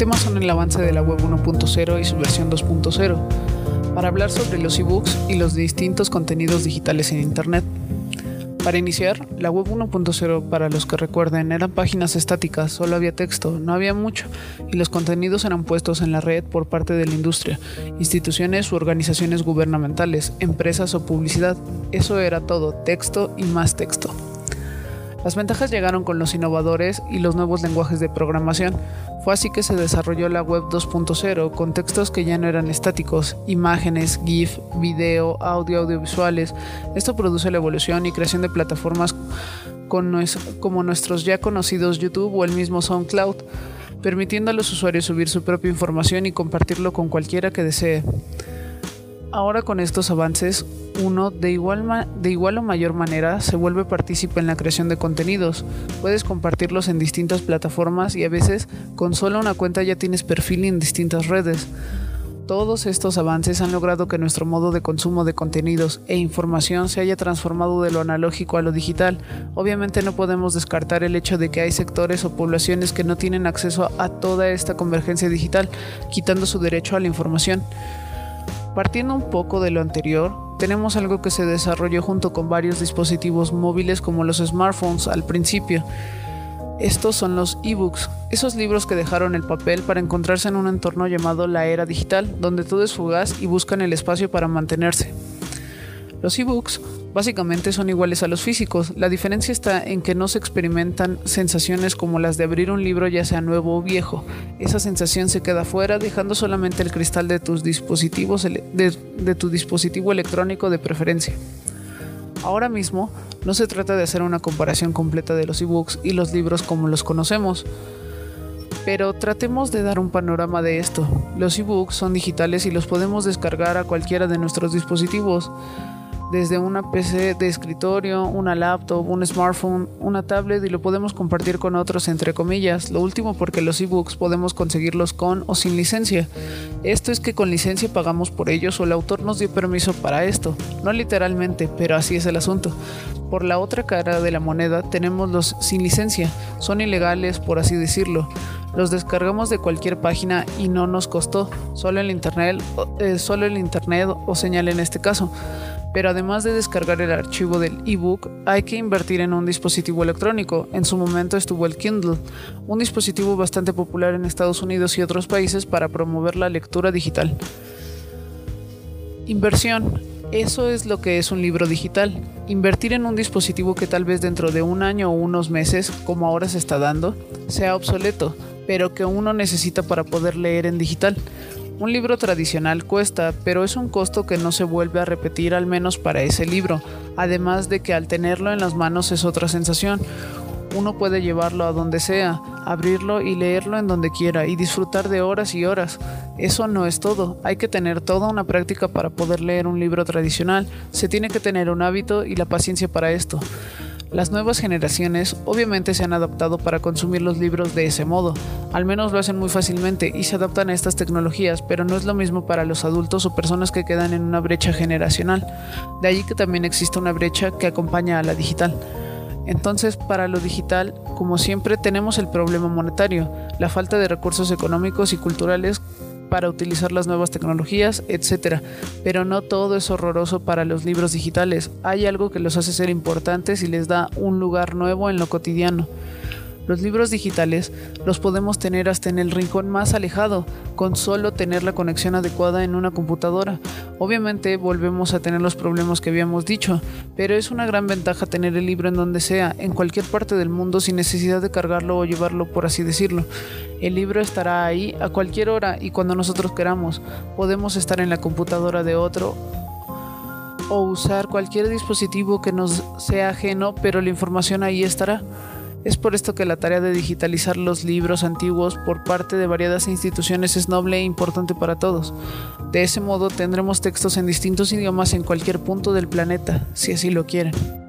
El tema son el avance de la web 1.0 y su versión 2.0, para hablar sobre los ebooks y los distintos contenidos digitales en Internet. Para iniciar, la web 1.0, para los que recuerden, eran páginas estáticas, solo había texto, no había mucho, y los contenidos eran puestos en la red por parte de la industria, instituciones u organizaciones gubernamentales, empresas o publicidad. Eso era todo, texto y más texto. Las ventajas llegaron con los innovadores y los nuevos lenguajes de programación. Fue así que se desarrolló la web 2.0 con textos que ya no eran estáticos, imágenes, GIF, video, audio, audiovisuales. Esto produce la evolución y creación de plataformas como nuestros ya conocidos YouTube o el mismo SoundCloud, permitiendo a los usuarios subir su propia información y compartirlo con cualquiera que desee. Ahora con estos avances, uno de igual, o mayor manera se vuelve partícipe en la creación de contenidos. Puedes compartirlos en distintas plataformas y a veces con solo una cuenta ya tienes perfil en distintas redes. Todos estos avances han logrado que nuestro modo de consumo de contenidos e información se haya transformado de lo analógico a lo digital. Obviamente no podemos descartar el hecho de que hay sectores o poblaciones que no tienen acceso a toda esta convergencia digital, quitando su derecho a la información. Partiendo un poco de lo anterior, tenemos algo que se desarrolló junto con varios dispositivos móviles como los smartphones al principio. Estos son los ebooks, esos libros que dejaron el papel para encontrarse en un entorno llamado la era digital, donde todo es fugaz y buscan el espacio para mantenerse. Los ebooks básicamente son iguales a los físicos. La diferencia está en que no se experimentan sensaciones como las de abrir un libro ya sea nuevo o viejo. Esa sensación se queda fuera dejando solamente el cristal de tus dispositivos de, tu dispositivo electrónico de preferencia. Ahora mismo no se trata de hacer una comparación completa de los ebooks y los libros como los conocemos. Pero tratemos de dar un panorama de esto. Los ebooks son digitales y los podemos descargar a cualquiera de nuestros dispositivos desde una PC de escritorio, una laptop, un smartphone, una tablet y lo podemos compartir con otros entre comillas. Lo último porque los ebooks podemos conseguirlos con o sin licencia. Esto es que con licencia pagamos por ellos o el autor nos dio permiso para esto. No literalmente, pero así es el asunto. Por la otra cara de la moneda tenemos los sin licencia. Son ilegales por así decirlo. Los descargamos de cualquier página y no nos costó, solo el internet, eh, solo el internet o señal en este caso pero además de descargar el archivo del ebook, hay que invertir en un dispositivo electrónico. En su momento estuvo el Kindle, un dispositivo bastante popular en Estados Unidos y otros países para promover la lectura digital. Inversión. Eso es lo que es un libro digital. Invertir en un dispositivo que tal vez dentro de un año o unos meses, como ahora se está dando, sea obsoleto, pero que uno necesita para poder leer en digital. Un libro tradicional cuesta, pero es un costo que no se vuelve a repetir al menos para ese libro, además de que al tenerlo en las manos es otra sensación. Uno puede llevarlo a donde sea, abrirlo y leerlo en donde quiera y disfrutar de horas y horas. Eso no es todo, hay que tener toda una práctica para poder leer un libro tradicional, se tiene que tener un hábito y la paciencia para esto. Las nuevas generaciones obviamente se han adaptado para consumir los libros de ese modo, al menos lo hacen muy fácilmente y se adaptan a estas tecnologías, pero no es lo mismo para los adultos o personas que quedan en una brecha generacional, de allí que también existe una brecha que acompaña a la digital. Entonces, para lo digital, como siempre, tenemos el problema monetario, la falta de recursos económicos y culturales para utilizar las nuevas tecnologías, etc. Pero no todo es horroroso para los libros digitales. Hay algo que los hace ser importantes y les da un lugar nuevo en lo cotidiano. Los libros digitales los podemos tener hasta en el rincón más alejado, con solo tener la conexión adecuada en una computadora. Obviamente volvemos a tener los problemas que habíamos dicho, pero es una gran ventaja tener el libro en donde sea, en cualquier parte del mundo sin necesidad de cargarlo o llevarlo, por así decirlo. El libro estará ahí a cualquier hora y cuando nosotros queramos. Podemos estar en la computadora de otro o usar cualquier dispositivo que nos sea ajeno, pero la información ahí estará. Es por esto que la tarea de digitalizar los libros antiguos por parte de variadas instituciones es noble e importante para todos. De ese modo tendremos textos en distintos idiomas en cualquier punto del planeta, si así lo quieren.